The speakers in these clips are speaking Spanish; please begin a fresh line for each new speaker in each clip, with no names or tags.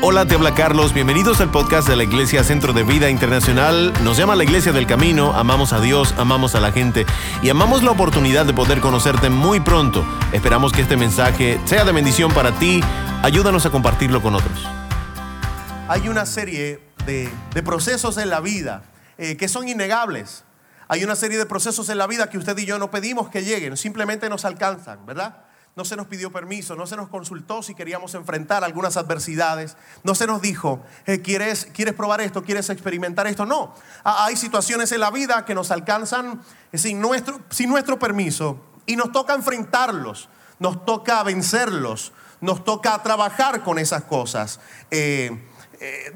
Hola, te habla Carlos. Bienvenidos al podcast de la Iglesia Centro de Vida Internacional. Nos llama la Iglesia del Camino. Amamos a Dios, amamos a la gente y amamos la oportunidad de poder conocerte muy pronto. Esperamos que este mensaje sea de bendición para ti. Ayúdanos a compartirlo con otros.
Hay una serie de, procesos en la vida eh, que son innegables. Hay una serie de procesos en la vida que usted y yo no pedimos que lleguen, simplemente nos alcanzan, ¿verdad? No se nos pidió permiso, no se nos consultó si queríamos enfrentar algunas adversidades, no se nos dijo, eh, ¿quieres, ¿quieres probar esto? ¿Quieres experimentar esto? No, hay situaciones en la vida que nos alcanzan eh, sin nuestro, permiso y nos toca enfrentarlos, nos toca vencerlos, nos toca trabajar con esas cosas. Eh,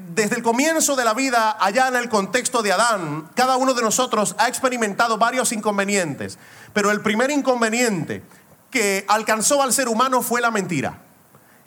desde el comienzo de la vida, allá en el contexto de Adán, cada uno de nosotros ha experimentado varios inconvenientes, pero el primer inconveniente que alcanzó al ser humano fue la mentira.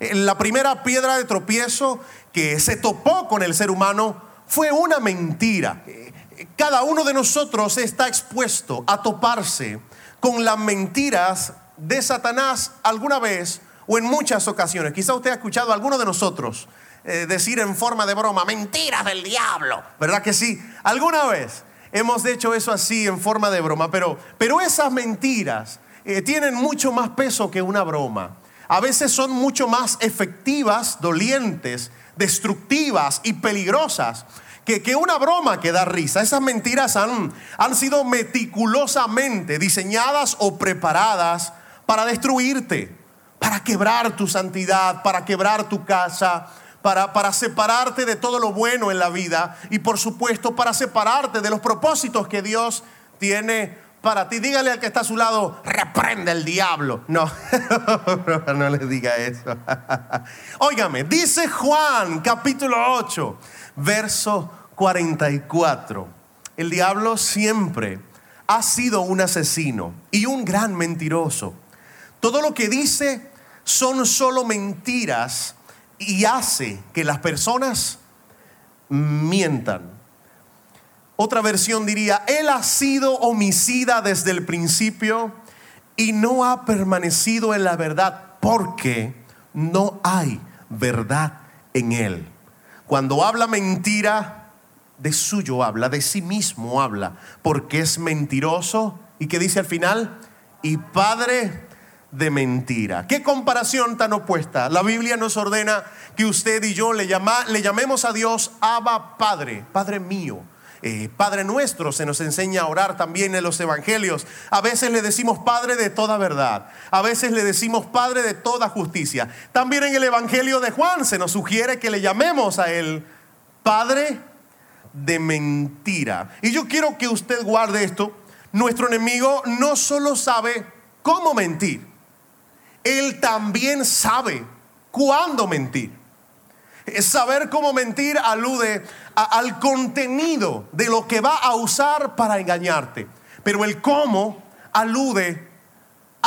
Eh, la primera piedra de tropiezo que se topó con el ser humano fue una mentira. Eh, cada uno de nosotros está expuesto a toparse con las mentiras de Satanás alguna vez o en muchas ocasiones. Quizá usted ha escuchado a alguno de nosotros eh, decir en forma de broma, mentiras del diablo, ¿verdad que sí? Alguna vez hemos hecho eso así en forma de broma, pero, pero esas mentiras eh, tienen mucho más peso que una broma. A veces son mucho más efectivas, dolientes, destructivas y peligrosas que, que, una broma que da risa. Esas mentiras han, han sido meticulosamente diseñadas o preparadas para destruirte, para quebrar tu santidad, para quebrar tu casa, para, para, separarte de todo lo bueno en la vida y por supuesto para separarte de los propósitos que Dios tiene para ti. Dígale al que está a su lado, reprende el diablo. No, no le diga eso. Óigame, dice Juan capítulo 8, verso 44. El diablo siempre ha sido un asesino y un gran mentiroso. Todo lo que dice son solo mentiras y hace que las personas mientan. Otra versión diría, Él ha sido homicida desde el principio y no ha permanecido en la verdad porque no hay verdad en Él. Cuando habla mentira, de suyo habla, de sí mismo habla, porque es mentiroso. ¿Y qué dice al final? Y padre de mentira. ¿Qué comparación tan opuesta? La Biblia nos ordena que usted y yo le, llama, le llamemos a Dios Abba Padre, Padre mío. Eh, Padre nuestro se nos enseña a orar también en los evangelios. A veces le decimos Padre de toda verdad. A veces le decimos Padre de toda justicia. También en el Evangelio de Juan se nos sugiere que le llamemos a Él Padre de mentira. Y yo quiero que usted guarde esto. Nuestro enemigo no solo sabe cómo mentir, Él también sabe cuándo mentir. Saber cómo mentir alude al contenido de lo que va a usar para engañarte. Pero el cómo alude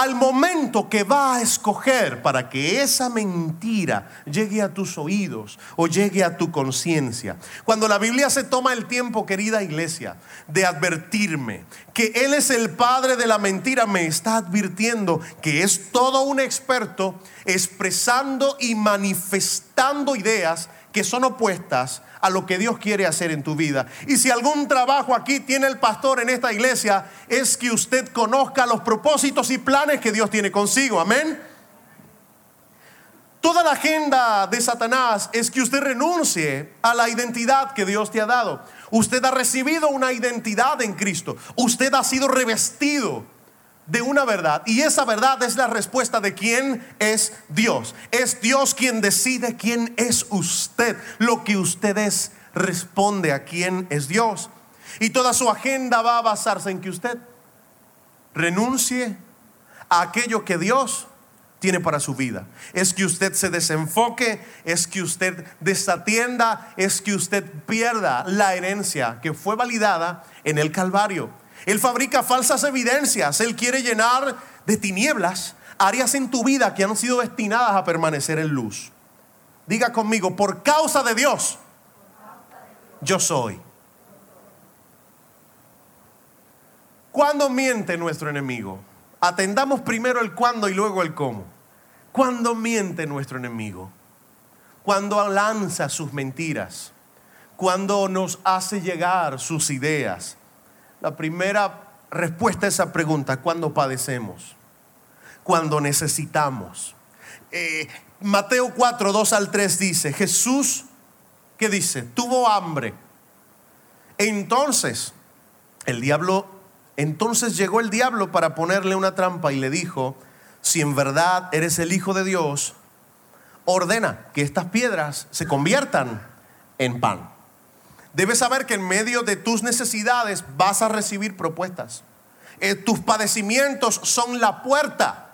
al momento que va a escoger para que esa mentira llegue a tus oídos o llegue a tu conciencia. Cuando la Biblia se toma el tiempo, querida iglesia, de advertirme que Él es el padre de la mentira, me está advirtiendo que es todo un experto expresando y manifestando ideas que son opuestas a lo que Dios quiere hacer en tu vida. Y si algún trabajo aquí tiene el pastor en esta iglesia, es que usted conozca los propósitos y planes que Dios tiene consigo. Amén. Toda la agenda de Satanás es que usted renuncie a la identidad que Dios te ha dado. Usted ha recibido una identidad en Cristo. Usted ha sido revestido de una verdad. Y esa verdad es la respuesta de quién es Dios. Es Dios quien decide quién es usted. Lo que usted es responde a quién es Dios. Y toda su agenda va a basarse en que usted renuncie a aquello que Dios tiene para su vida. Es que usted se desenfoque, es que usted desatienda, es que usted pierda la herencia que fue validada en el Calvario. Él fabrica falsas evidencias. Él quiere llenar de tinieblas áreas en tu vida que han sido destinadas a permanecer en luz. Diga conmigo, por causa de Dios, yo soy. ¿Cuándo miente nuestro enemigo? Atendamos primero el cuándo y luego el cómo. ¿Cuándo miente nuestro enemigo? cuando lanza sus mentiras, cuando nos hace llegar sus ideas. La primera respuesta a esa pregunta, ¿cuándo padecemos? Cuando necesitamos. Eh, Mateo 4, 2 al 3 dice, Jesús, ¿qué dice? Tuvo hambre. Entonces, el diablo, entonces llegó el diablo para ponerle una trampa y le dijo, si en verdad eres el Hijo de Dios, ordena que estas piedras se conviertan en pan. Debes saber que en medio de tus necesidades vas a recibir propuestas. Eh, tus padecimientos son la puerta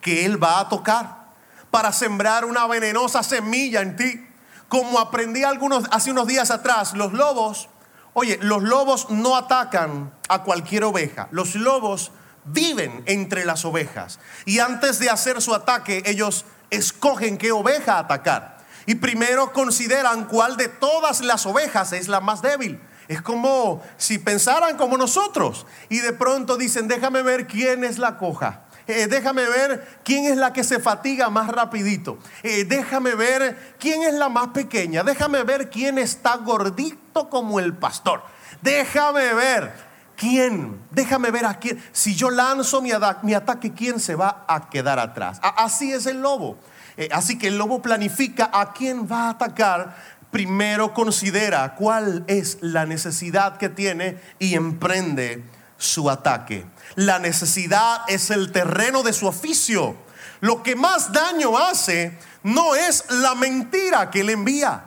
que Él va a tocar para sembrar una venenosa semilla en ti. Como aprendí algunos, hace unos días atrás, los lobos, oye, los lobos no atacan a cualquier oveja. Los lobos viven entre las ovejas. Y antes de hacer su ataque, ellos escogen qué oveja atacar. Y primero consideran cuál de todas las ovejas es la más débil. Es como si pensaran como nosotros. Y de pronto dicen, déjame ver quién es la coja. Eh, déjame ver quién es la que se fatiga más rapidito. Eh, déjame ver quién es la más pequeña. Déjame ver quién está gordito como el pastor. Déjame ver quién. Déjame ver a quién. Si yo lanzo mi, mi ataque, ¿quién se va a quedar atrás? así es el lobo. Eh, así que el lobo planifica a quién va a atacar. Primero considera cuál es la necesidad que tiene y emprende su ataque. La necesidad es el terreno de su oficio. Lo que más daño hace no es la mentira que le envía.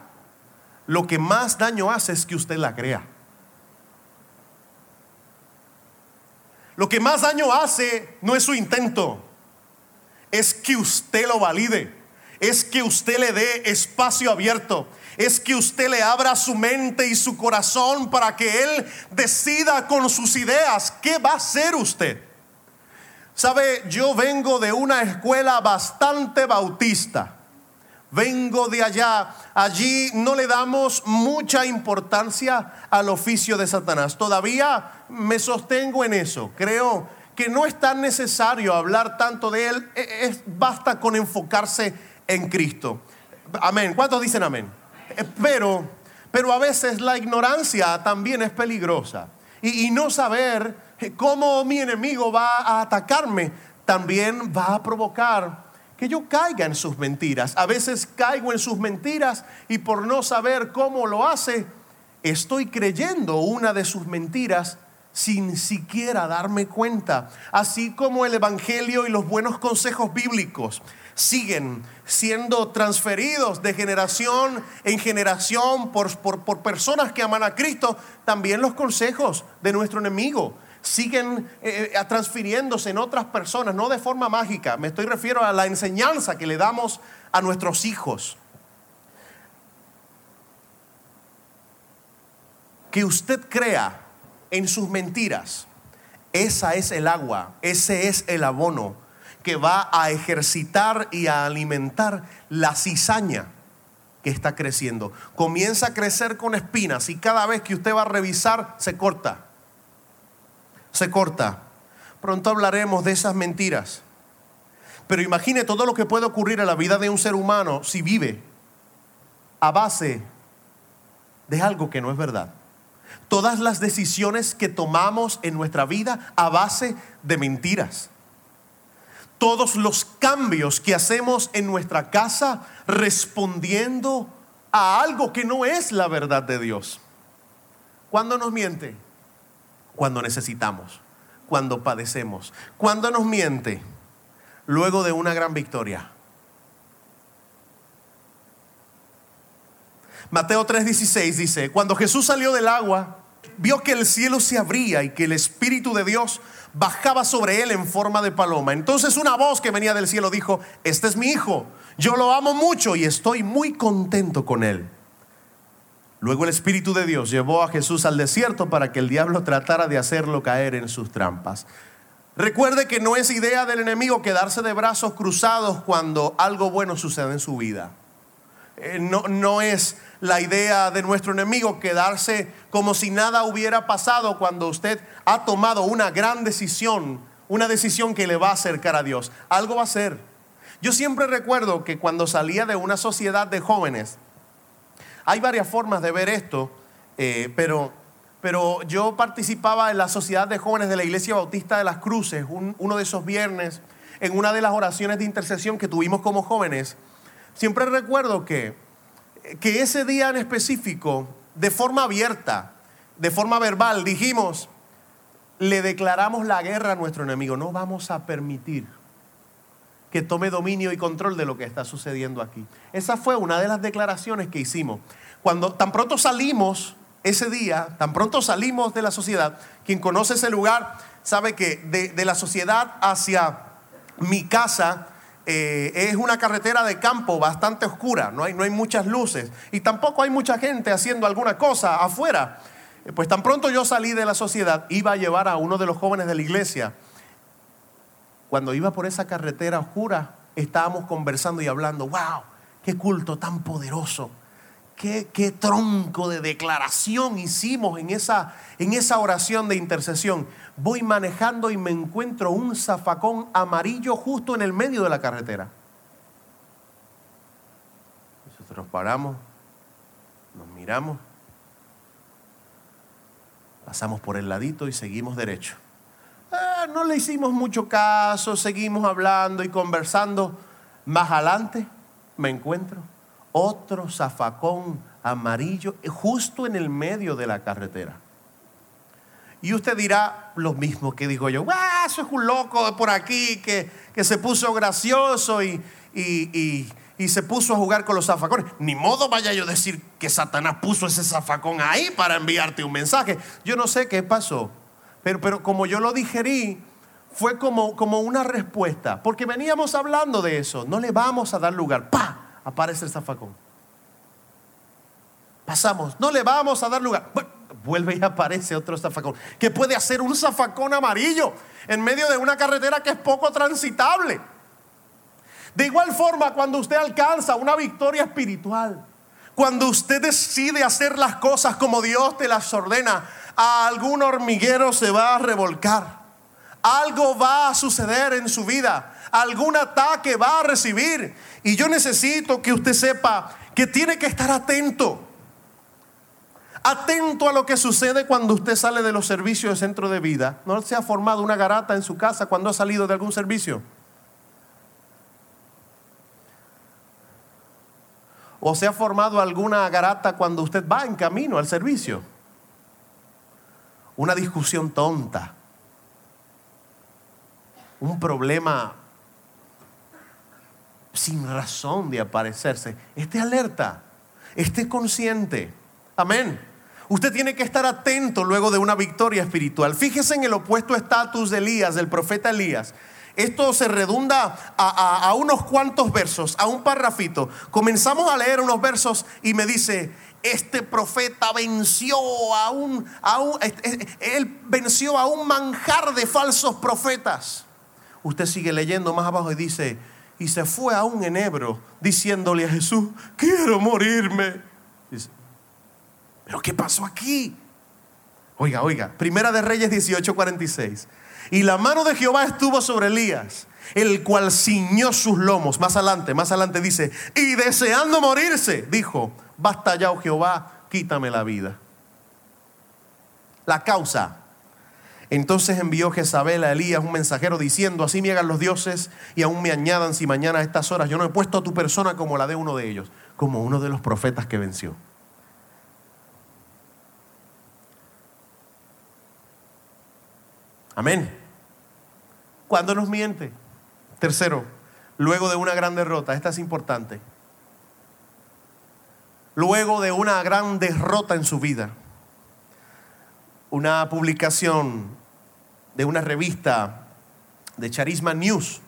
Lo que más daño hace es que usted la crea. Lo que más daño hace no es su intento, es que usted lo valide, es que usted le dé espacio abierto, es que usted le abra su mente y su corazón para que Él decida con sus ideas qué va a hacer usted. Sabe, yo vengo de una escuela bastante bautista. Vengo de allá. Allí no le damos mucha importancia al oficio de Satanás. Todavía me sostengo en eso. Creo que no es tan necesario hablar tanto de él. E, es, basta con enfocarse en Cristo. Amén. ¿Cuántos dicen amén? Eh, pero, pero a veces la ignorancia también es peligrosa. Y, y no saber cómo mi enemigo va a atacarme también va a provocar que yo caiga en sus mentiras. A veces caigo en sus mentiras y por no saber cómo lo hace, estoy creyendo una de sus mentiras sin siquiera darme cuenta. Así como el Evangelio y los buenos consejos bíblicos siguen siendo transferidos de generación en generación por, por, personas que aman a Cristo, también los consejos de nuestro enemigo siguen eh, eh, transfiriéndose en otras personas, no de forma mágica, me estoy refiero a la enseñanza que le damos a nuestros hijos. Que usted crea en sus mentiras, esa es el agua, ese es el abono que va a ejercitar y a alimentar la cizaña que está creciendo. Comienza a crecer con espinas y cada vez que usted va a revisar se corta. Se corta. Pronto hablaremos de esas mentiras. Pero imagine todo lo que puede ocurrir en la vida de un ser humano si vive a base de algo que no es verdad. Todas las decisiones que tomamos en nuestra vida a base de mentiras todos los cambios que hacemos en nuestra casa respondiendo a algo que no es la verdad de Dios. ¿Cuándo nos miente? Cuando necesitamos, cuando padecemos. ¿Cuándo nos miente? Luego de una gran victoria. Mateo 3:16 dice, cuando Jesús salió del agua, vio que el cielo se abría y que el Espíritu de Dios bajaba sobre él en forma de paloma. Entonces una voz que venía del cielo dijo, este es mi hijo, yo lo amo mucho y estoy muy contento con él. Luego el Espíritu de Dios llevó a Jesús al desierto para que el diablo tratara de hacerlo caer en sus trampas. Recuerde que no es idea del enemigo quedarse de brazos cruzados cuando algo bueno sucede en su vida. Eh, no, es la idea de nuestro enemigo quedarse como si nada hubiera pasado cuando usted ha tomado una gran decisión, una decisión que le va a acercar a Dios. Algo va a ser. Yo siempre recuerdo que cuando salía de una sociedad de jóvenes, hay varias formas de ver esto, eh, pero, pero yo participaba en la sociedad de jóvenes de la Iglesia Bautista de las Cruces, uno de esos viernes, en una de las oraciones de intercesión que tuvimos como jóvenes. Siempre recuerdo que, que ese día en específico, de forma abierta, de forma verbal, dijimos, le declaramos la guerra a nuestro enemigo. No vamos a permitir que tome dominio y control de lo que está sucediendo aquí. Esa fue una de las declaraciones que hicimos. Cuando tan pronto salimos ese día, tan pronto salimos de la sociedad, quien conoce ese lugar sabe que de, la sociedad hacia mi casa eh, es una carretera de campo bastante oscura, no hay, no hay muchas luces y tampoco hay mucha gente haciendo alguna cosa afuera. Pues tan pronto yo salí de la sociedad, iba a llevar a uno de los jóvenes de la iglesia cuando iba por esa carretera oscura, estábamos conversando y hablando, wow, qué culto tan poderoso. Qué, tronco de declaración hicimos en esa, en esa oración de intercesión. Voy manejando y me encuentro un zafacón amarillo justo en el medio de la carretera. Nosotros paramos, nos miramos, pasamos por el ladito y seguimos derecho. Ah, no le hicimos mucho caso, seguimos hablando y conversando. Más adelante me encuentro otro zafacón amarillo justo en el medio de la carretera. Y usted dirá lo mismo que digo yo, ah, eso es un loco por aquí que, que se puso gracioso y, y, y, se puso a jugar con los zafacones. Ni modo vaya yo a decir que Satanás puso ese zafacón ahí para enviarte un mensaje. Yo no sé qué pasó. Pero, como yo lo digerí, fue como, como una respuesta, porque veníamos hablando de eso, no le vamos a dar lugar. ¡Pa! Aparece el zafacón. Pasamos, no le vamos a dar lugar. vuelve y aparece otro zafacón, que puede hacer un zafacón amarillo en medio de una carretera que es poco transitable. De igual forma, cuando usted alcanza una victoria espiritual, cuando usted decide hacer las cosas como Dios te las ordena, a algún hormiguero se va a revolcar. Algo va a suceder en su vida. Algún ataque va a recibir. Y yo necesito que usted sepa que tiene que estar atento. Atento a lo que sucede cuando usted sale de los servicios de centro de vida. ¿No se ha formado una garata en su casa cuando ha salido de algún servicio? ¿O se ha formado alguna garata cuando usted va en camino al servicio? una discusión tonta, un problema sin razón de aparecerse. Esté alerta, esté consciente. Amén. Usted tiene que estar atento luego de una victoria espiritual. Fíjese en el opuesto estatus de Elías, del profeta Elías. Esto se redunda a, unos cuantos versos, a un parrafito. Comenzamos a leer unos versos y me dice, este profeta venció a un, a un, él venció a un manjar de falsos profetas. Usted sigue leyendo más abajo y dice, y se fue a un enebro diciéndole a Jesús, quiero morirme. pero ¿qué pasó aquí? Oiga, oiga, Primera de Reyes 18:46. Y la mano de Jehová estuvo sobre Elías, el cual ciñó sus lomos. Más adelante, más adelante dice, y deseando morirse, dijo, basta ya, oh Jehová, quítame la vida. La causa. Entonces envió Jezabel a Elías un mensajero diciendo, así me hagan los dioses y aún me añadan si mañana a estas horas yo no he puesto a tu persona como la de uno de ellos, como uno de los profetas que venció. Amén. ¿Cuándo nos miente? Tercero, luego de una gran derrota, esta es importante luego de una gran derrota en su vida. Una publicación de una revista de Charisma News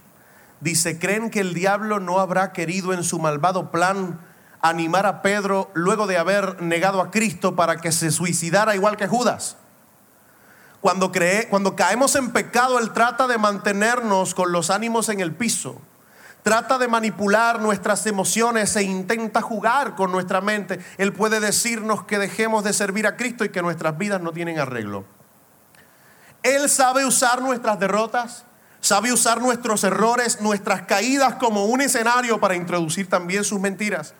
dice, ¿creen que el diablo no habrá querido en su malvado plan animar a Pedro luego de haber negado a Cristo para que se suicidara igual que Judas? Cuando, cree, cuando caemos en pecado, Él trata de mantenernos con los ánimos en el piso trata de manipular nuestras emociones e intenta jugar con nuestra mente, Él puede decirnos que dejemos de servir a Cristo y que nuestras vidas no tienen arreglo. Él sabe usar nuestras derrotas, Sabe usar nuestros errores, nuestras caídas como un escenario para introducir también sus mentiras.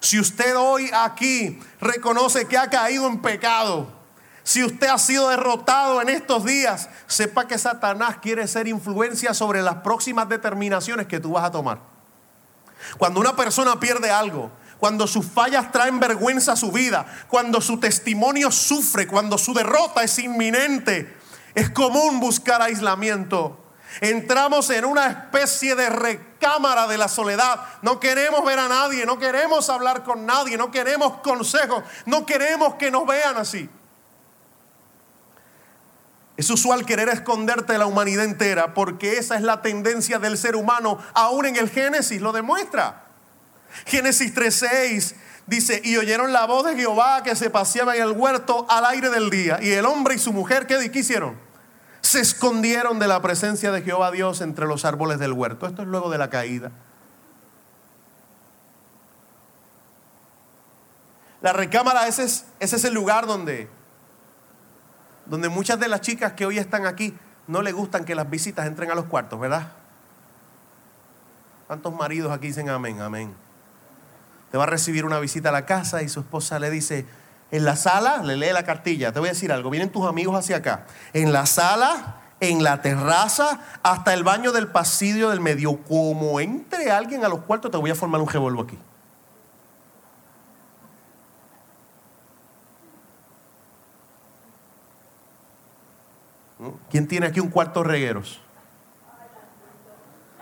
Si usted hoy aquí reconoce que ha caído en pecado, si usted ha sido derrotado en estos días, sepa que Satanás quiere ser influencia sobre las próximas determinaciones que tú vas a tomar. Cuando una persona pierde algo, cuando sus fallas traen vergüenza a su vida, cuando su testimonio sufre, cuando su derrota es inminente, es común buscar aislamiento. Entramos en una especie de recámara de la soledad. No queremos ver a nadie, no queremos hablar con nadie, no queremos consejos, no queremos que nos vean así. Es usual querer esconderte de la humanidad entera porque esa es la tendencia del ser humano, aún en el Génesis lo demuestra. Génesis 3:6 dice, y oyeron la voz de Jehová que se paseaba en el huerto al aire del día. Y el hombre y su mujer, ¿qué, hicieron? Se escondieron de la presencia de Jehová Dios entre los árboles del huerto. Esto es luego de la caída. La recámara, ese es, ese es el lugar donde donde muchas de las chicas que hoy están aquí no les gustan que las visitas entren a los cuartos, ¿verdad? ¿Cuántos maridos aquí dicen amén, amén? Te va a recibir una visita a la casa y su esposa le dice, en la sala, le lee la cartilla, te voy a decir algo, vienen tus amigos hacia acá, en la sala, en la terraza, hasta el baño del pasillo del medio, como entre alguien a los cuartos, te voy a formar un revolvo aquí. ¿Quién tiene aquí un cuarto regueros?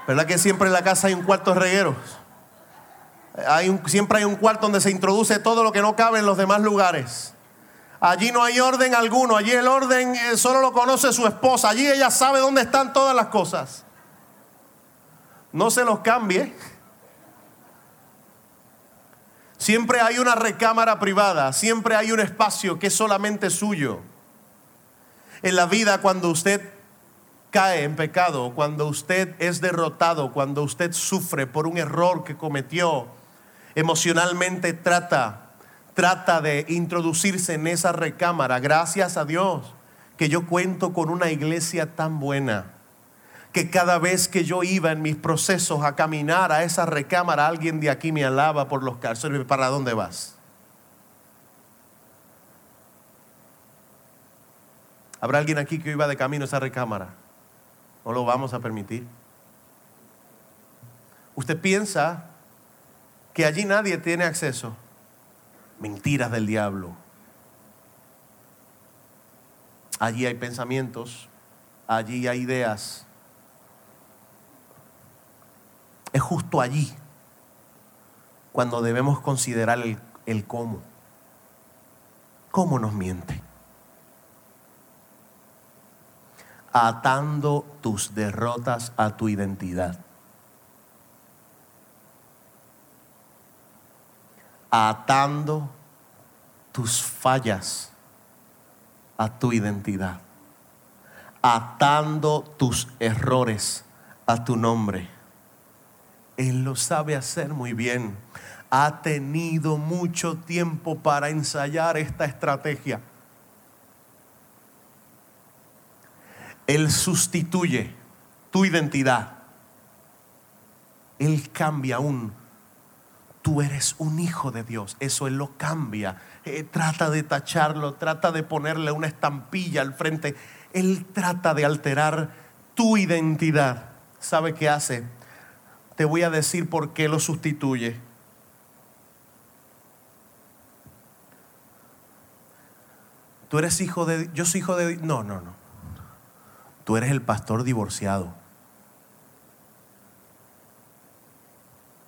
¿Verdad que siempre en la casa hay un cuarto regueros? Hay siempre hay un cuarto donde se introduce todo lo que no cabe en los demás lugares. Allí no hay orden alguno, allí el orden eh, solo lo conoce su esposa, allí ella sabe dónde están todas las cosas. No se los cambie. Siempre hay una recámara privada, siempre hay un espacio que es solamente suyo en la vida cuando usted cae en pecado, cuando usted es derrotado, cuando usted sufre por un error que cometió, emocionalmente trata, trata de introducirse en esa recámara. Gracias a Dios que yo cuento con una iglesia tan buena, que cada vez que yo iba en mis procesos a caminar a esa recámara, alguien de aquí me alaba por los calzones. ¿Para dónde vas? ¿Habrá alguien aquí que iba de camino a esa recámara? No lo vamos a permitir. Usted piensa que allí nadie tiene acceso. Mentiras del diablo. Allí hay pensamientos, allí hay ideas. Es justo allí cuando debemos considerar el, el cómo. ¿Cómo nos miente? Atando tus derrotas a tu identidad. Atando tus fallas a tu identidad. Atando tus errores a tu nombre. Él lo sabe hacer muy bien. Ha tenido mucho tiempo para ensayar esta estrategia. Él sustituye tu identidad. Él cambia un, tú eres un hijo de Dios. Eso Él lo cambia. Eh, trata de tacharlo, trata de ponerle una estampilla al frente. Él trata de alterar tu identidad. ¿Sabe qué hace? Te voy a decir por qué lo sustituye. Tú eres hijo de... Yo soy hijo de... No, no, no. Tú eres el pastor divorciado.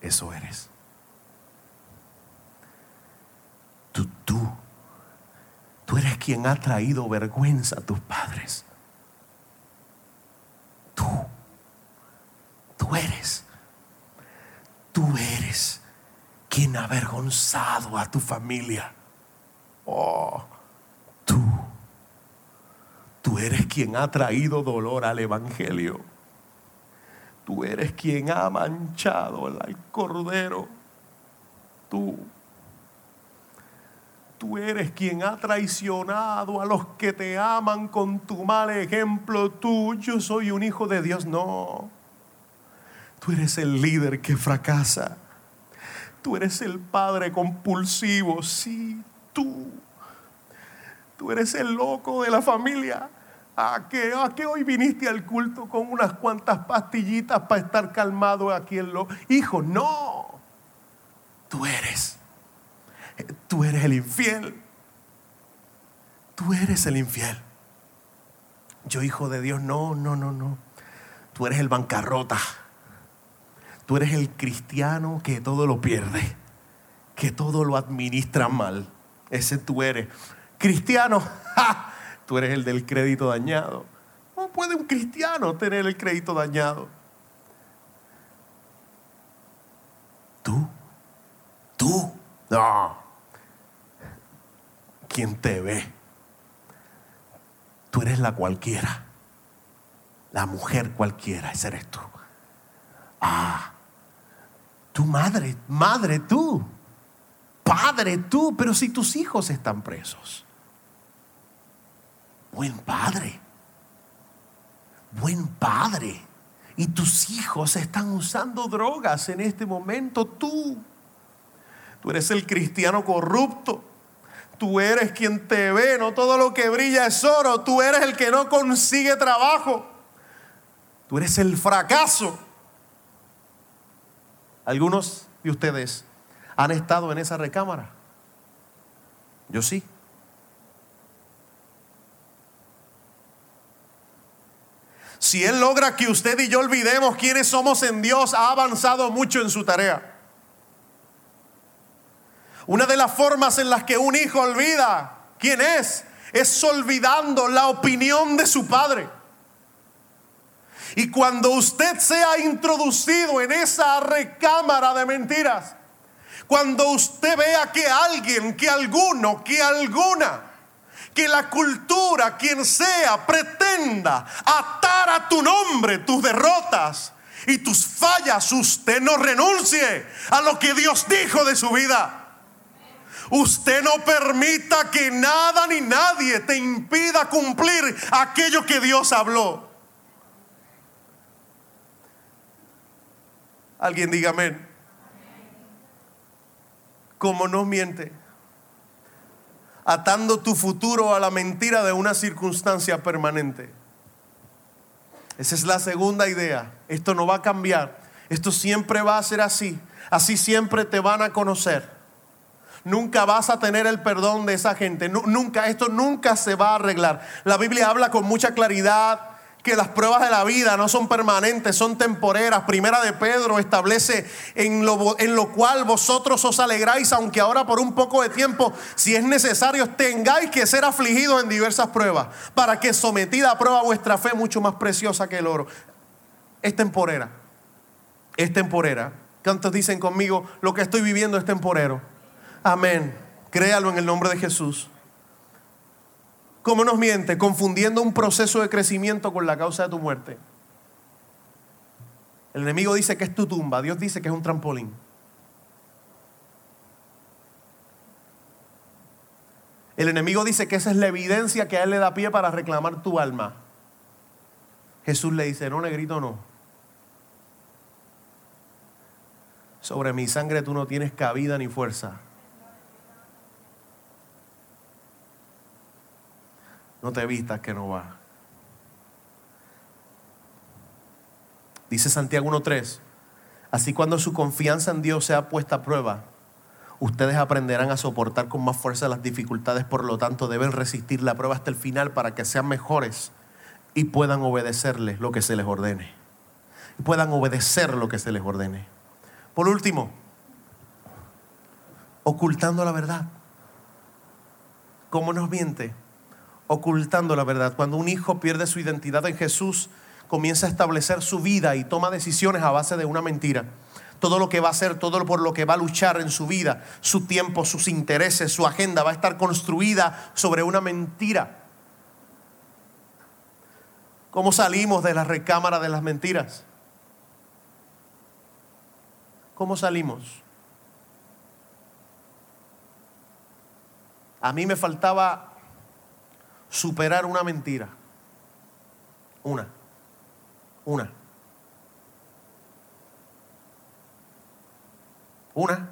Eso eres. Tú, tú, tú eres quien ha traído vergüenza a tus padres. Tú, tú eres, tú eres quien ha avergonzado a tu familia. Oh, Tú eres quien ha traído dolor al Evangelio. Tú eres quien ha manchado al Cordero. Tú. Tú eres quien ha traicionado a los que te aman con tu mal ejemplo. Tú, yo soy un hijo de Dios. No. Tú eres el líder que fracasa. Tú eres el padre compulsivo. Sí, tú. Tú eres el loco de la familia. ¿A qué, ¿A qué hoy viniste al culto con unas cuantas pastillitas para estar calmado aquí en lo? Hijo, no. Tú eres. Tú eres el infiel. Tú eres el infiel. Yo, hijo de Dios, no, no, no, no. Tú eres el bancarrota. Tú eres el cristiano que todo lo pierde, que todo lo administra mal. Ese tú eres. Cristiano, tú eres el del crédito dañado. ¿Cómo puede un cristiano tener el crédito dañado? Tú, tú, no. ¿Quién te ve? Tú eres la cualquiera. La mujer cualquiera, ese eres tú. Ah, tu madre, madre tú. Padre tú, pero si tus hijos están presos buen padre, buen padre. Y tus hijos están usando drogas en este momento. Tú, tú eres el cristiano corrupto. Tú eres quien te ve, no todo lo que brilla es oro. Tú eres el que no consigue trabajo. Tú eres el fracaso. Algunos de ustedes han estado en esa recámara. Yo sí. Si Él logra que usted y yo olvidemos quiénes somos en Dios, ha avanzado mucho en su tarea. Una de las formas en las que un hijo olvida quién es, es olvidando la opinión de su padre. Y cuando usted sea introducido en esa recámara de mentiras, cuando usted vea que alguien, que alguno, que alguna, que la cultura, quien sea, pretenda atar a tu nombre tus derrotas y tus fallas, usted no renuncie a lo que Dios dijo de su vida. Usted no permita que nada ni nadie te impida cumplir aquello que Dios habló. Alguien diga amén. Como no miente atando tu futuro a la mentira de una circunstancia permanente. Esa es la segunda idea. Esto no va a cambiar. Esto siempre va a ser así. Así siempre te van a conocer. Nunca vas a tener el perdón de esa gente. Nunca, esto nunca se va a arreglar. La Biblia habla con mucha claridad que las pruebas de la vida no son permanentes, son temporeras. Primera de Pedro establece en lo, en lo cual vosotros os alegráis, aunque ahora por un poco de tiempo, si es necesario, tengáis que ser afligidos en diversas pruebas, para que sometida a prueba vuestra fe mucho más preciosa que el oro. Es temporera, es temporera. ¿Cuántos dicen conmigo, lo que estoy viviendo es temporero? Amén. Créalo en el nombre de Jesús. ¿Cómo nos miente? Confundiendo un proceso de crecimiento con la causa de tu muerte. El enemigo dice que es tu tumba, Dios dice que es un trampolín. El enemigo dice que esa es la evidencia que a él le da pie para reclamar tu alma. Jesús le dice, no, negrito, no. Sobre mi sangre tú no tienes cabida ni fuerza. No te vistas que no va. Dice Santiago 1.3, así cuando su confianza en Dios sea puesta a prueba, ustedes aprenderán a soportar con más fuerza las dificultades, por lo tanto deben resistir la prueba hasta el final para que sean mejores y puedan obedecerles lo que se les ordene. Y puedan obedecer lo que se les ordene. Por último, ocultando la verdad. ¿Cómo nos miente? Ocultando la verdad. Cuando un hijo pierde su identidad en Jesús, comienza a establecer su vida y toma decisiones a base de una mentira. Todo lo que va a hacer, todo por lo que va a luchar en su vida, su tiempo, sus intereses, su agenda va a estar construida sobre una mentira. ¿Cómo salimos de la recámara de las mentiras? ¿Cómo salimos? A mí me faltaba superar una mentira. Una. Una. Una.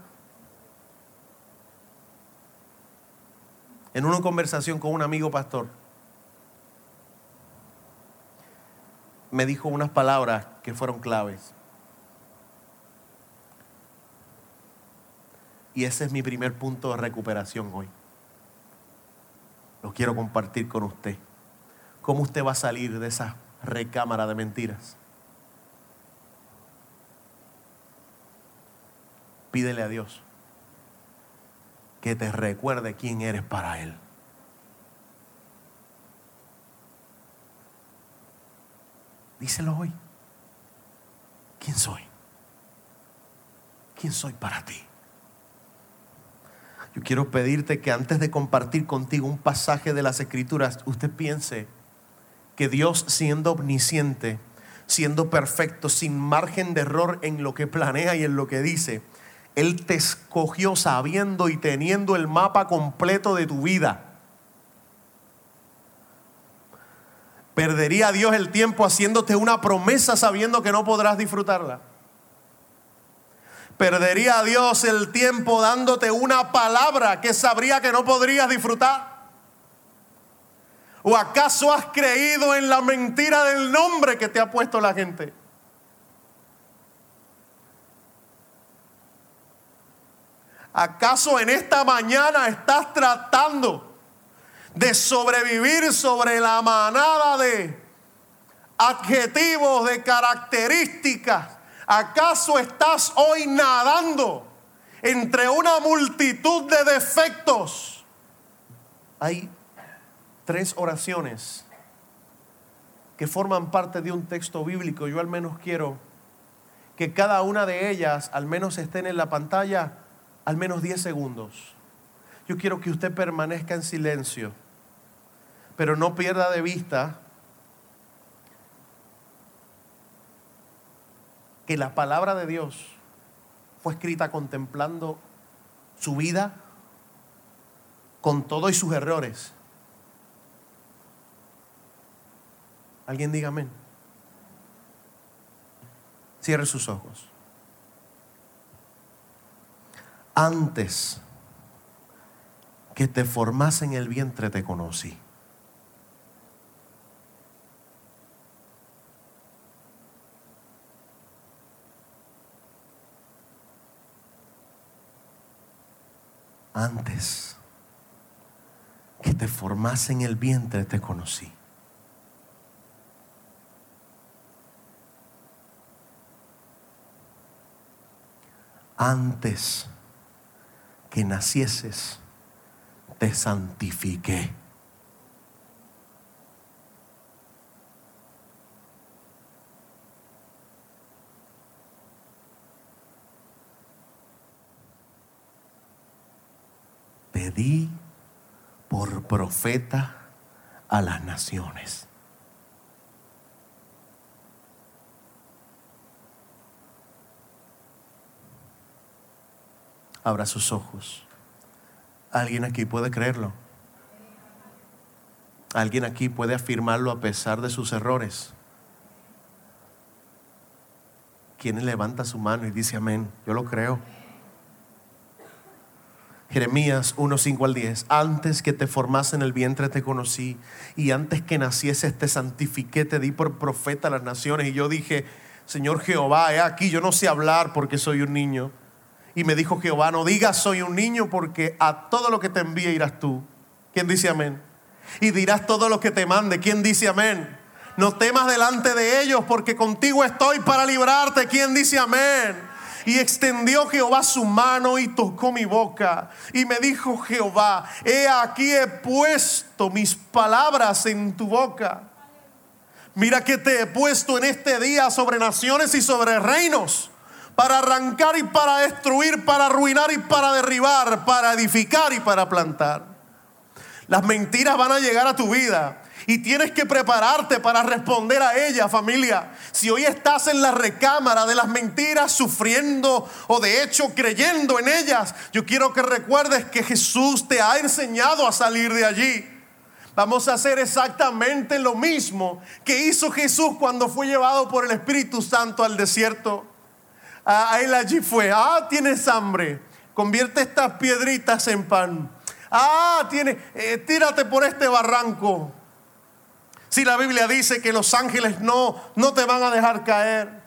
En una conversación con un amigo pastor, me dijo unas palabras que fueron claves. Y ese es mi primer punto de recuperación hoy. Lo quiero compartir con usted. ¿Cómo usted va a salir de esa recámara de mentiras? Pídele a Dios que te recuerde quién eres para Él. Díselo hoy. ¿Quién soy? ¿Quién soy para ti? Yo quiero pedirte que antes de compartir contigo un pasaje de las Escrituras, usted piense que Dios siendo omnisciente, siendo perfecto, sin margen de error en lo que planea y en lo que dice, Él te escogió sabiendo y teniendo el mapa completo de tu vida. ¿Perdería Dios el tiempo haciéndote una promesa sabiendo que no podrás disfrutarla? ¿Perdería Dios el tiempo dándote una palabra que sabría que no podrías disfrutar? ¿O acaso has creído en la mentira del nombre que te ha puesto la gente? ¿Acaso en esta mañana estás tratando de sobrevivir sobre la manada de adjetivos, de características? ¿Acaso estás hoy nadando entre una multitud de defectos? Hay tres oraciones que forman parte de un texto bíblico. Yo al menos quiero que cada una de ellas al menos estén en la pantalla al menos 10 segundos. Yo quiero que usted permanezca en silencio, pero no pierda de vista que la palabra de Dios fue escrita contemplando su vida con todo y sus errores. Alguien diga amén. Cierre sus ojos. Antes que te formase en el vientre te conocí. Antes que te formase en el vientre te conocí. antes que nacieses, te santifiqué. Te di por profeta a las naciones. abra sus ojos. ¿Alguien aquí puede creerlo? ¿Alguien aquí puede afirmarlo a pesar de sus errores? ¿Quién levanta su mano y dice amén? Yo lo creo. Jeremías 1, 5 al 10. Antes que te formase en el vientre te conocí y antes que nacieses te santifiqué, te di por profeta a las naciones. Y yo dije, Señor Jehová, he aquí, yo no sé hablar porque soy un niño. Y me dijo Jehová, no digas soy un niño porque a todo lo que te envíe irás tú. ¿Quién dice amén? Y dirás todo lo que te mande. ¿Quién dice amén? No temas delante de ellos porque contigo estoy para librarte. ¿Quién dice amén? Y extendió Jehová su mano y tocó mi boca. Y me dijo Jehová, he aquí he puesto mis palabras en tu boca. Mira que te he puesto en este día sobre naciones y sobre reinos para arrancar y para destruir, para arruinar y para derribar, para edificar y para plantar. Las mentiras van a llegar a tu vida Y tienes que prepararte para responder a ella, familia. Si hoy estás en la recámara de las mentiras, sufriendo o de hecho creyendo en ellas, yo quiero que recuerdes que Jesús te ha enseñado a salir de allí. Vamos a hacer exactamente lo mismo que hizo Jesús cuando fue llevado por el Espíritu Santo al desierto. A él allí fue, ah, tienes hambre, convierte estas piedritas en pan. Ah, tiene, eh, tírate por este barranco. Si la Biblia dice que los ángeles no, no te van a dejar caer.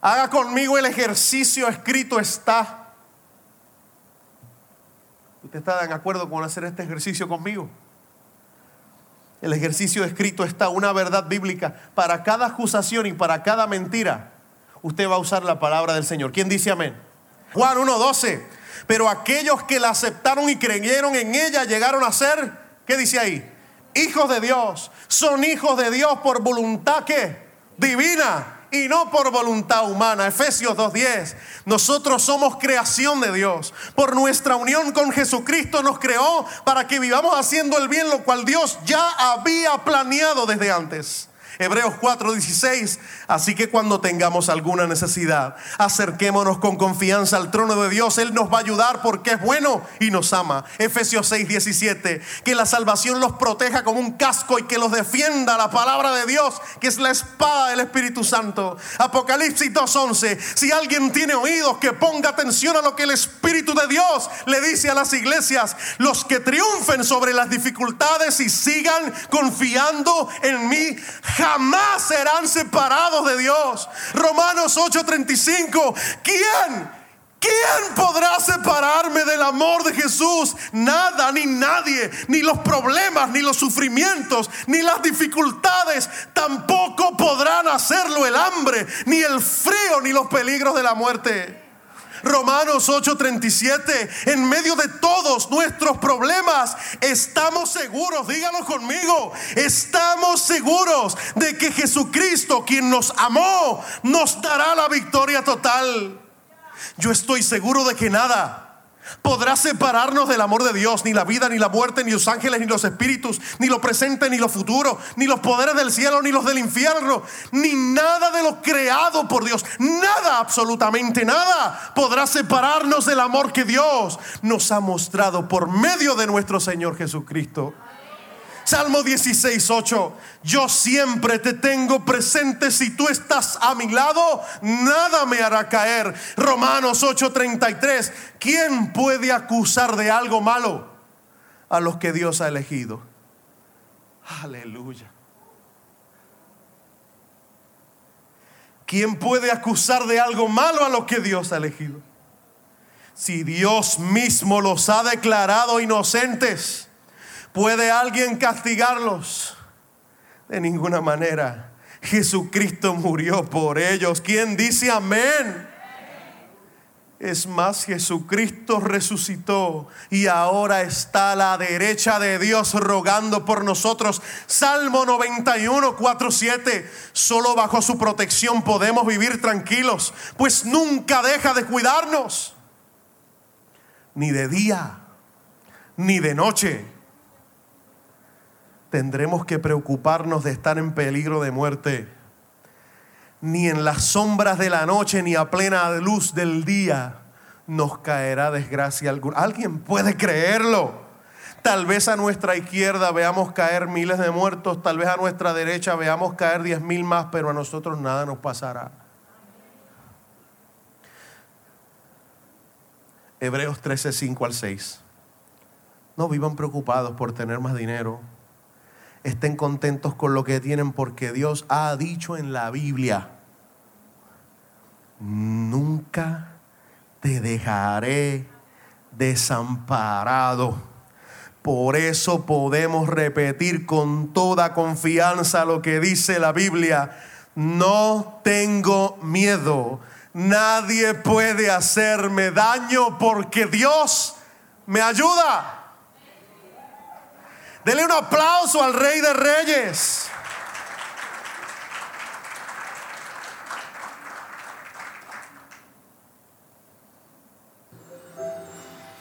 Haga conmigo el ejercicio escrito está. ¿Usted está de acuerdo con hacer este ejercicio conmigo? El ejercicio escrito está una verdad bíblica. Para cada acusación y para cada mentira, usted va a usar la palabra del Señor. ¿Quién dice amén? Juan 1.12. Pero aquellos que la aceptaron y creyeron en ella llegaron a ser, ¿qué dice ahí? Hijos de Dios. Son hijos de Dios por voluntad que divina y no por voluntad humana. Efesios 2.10. Nosotros somos creación de Dios. Por nuestra unión con Jesucristo nos creó para que vivamos haciendo el bien, lo cual Dios ya había planeado desde antes. Hebreos 4:16. Así que cuando tengamos alguna necesidad, acerquémonos con confianza al trono de Dios. Él nos va a ayudar porque es bueno y nos ama. Efesios 6:17. Que la salvación los proteja como un casco y que los defienda la palabra de Dios, que es la espada del Espíritu Santo. Apocalipsis 2:11. Si alguien tiene oídos, que ponga atención a lo que el Espíritu de Dios le dice a las iglesias. Los que triunfen sobre las dificultades y sigan confiando en mí jamás serán separados de Dios. Romanos 8:35, ¿quién? ¿Quién podrá separarme del amor de Jesús? Nada, ni nadie, ni los problemas, ni los sufrimientos, ni las dificultades, tampoco podrán hacerlo el hambre, ni el frío, ni los peligros de la muerte. Romanos 8:37, en medio de todos nuestros problemas, estamos seguros, dígalo conmigo, estamos seguros de que Jesucristo, quien nos amó, nos dará la victoria total. Yo estoy seguro de que nada podrá separarnos del amor de Dios, ni la vida, ni la muerte, ni los ángeles, ni los espíritus, ni lo presente, ni lo futuro, ni los poderes del cielo, ni los del infierno, ni nada de lo creado por Dios, nada, absolutamente nada, podrá separarnos del amor que Dios nos ha mostrado por medio de nuestro Señor Jesucristo. Salmo 16, 8. Yo siempre te tengo presente. Si tú estás a mi lado, nada me hará caer. Romanos 8, 33. ¿Quién puede acusar de algo malo a los que Dios ha elegido? Aleluya. ¿Quién puede acusar de algo malo a los que Dios ha elegido? Si Dios mismo los ha declarado inocentes ¿Puede alguien castigarlos? De ninguna manera. Jesucristo murió por ellos. ¿Quién dice amén? Es más, Jesucristo resucitó y ahora está a la derecha de Dios rogando por nosotros. Salmo 91, 4, 7. Solo bajo su protección podemos vivir tranquilos, pues nunca deja de cuidarnos. Ni de día, ni de noche tendremos que preocuparnos de estar en peligro de muerte. Ni en las sombras de la noche, ni a plena luz del día nos caerá desgracia alguna. ¿Alguien puede creerlo? Tal vez a nuestra izquierda veamos caer miles de muertos, tal vez a nuestra derecha veamos caer diez mil más, pero a nosotros nada nos pasará. Hebreos 13, 5 al 6. No vivan preocupados por tener más dinero estén contentos con lo que tienen porque Dios ha dicho en la Biblia, nunca te dejaré desamparado. Por eso podemos repetir con toda confianza lo que dice la Biblia. No tengo miedo. Nadie puede hacerme daño porque Dios me ayuda. Dele un aplauso al Rey de Reyes.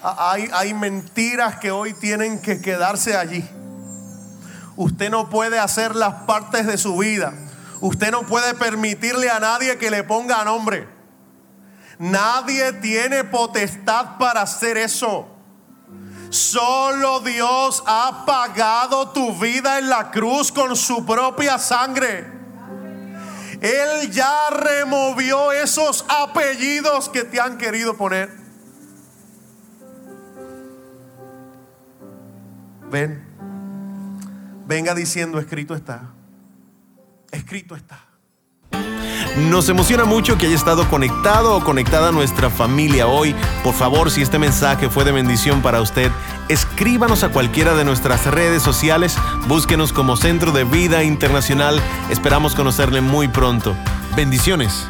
Hay, hay mentiras que hoy tienen que quedarse allí. Usted no puede hacer las partes de su vida. Usted no puede permitirle a nadie que le ponga nombre. Nadie tiene potestad para hacer eso. Solo Dios ha pagado tu vida en la cruz con su propia sangre. Él ya removió esos apellidos que te han querido poner. Ven, venga diciendo, escrito está. Escrito está.
Nos emociona mucho que haya estado conectado o conectada nuestra familia hoy. Por favor, si este mensaje fue de bendición para usted, escríbanos a cualquiera de nuestras redes sociales, búsquenos como Centro de Vida Internacional. Esperamos conocerle muy pronto. Bendiciones.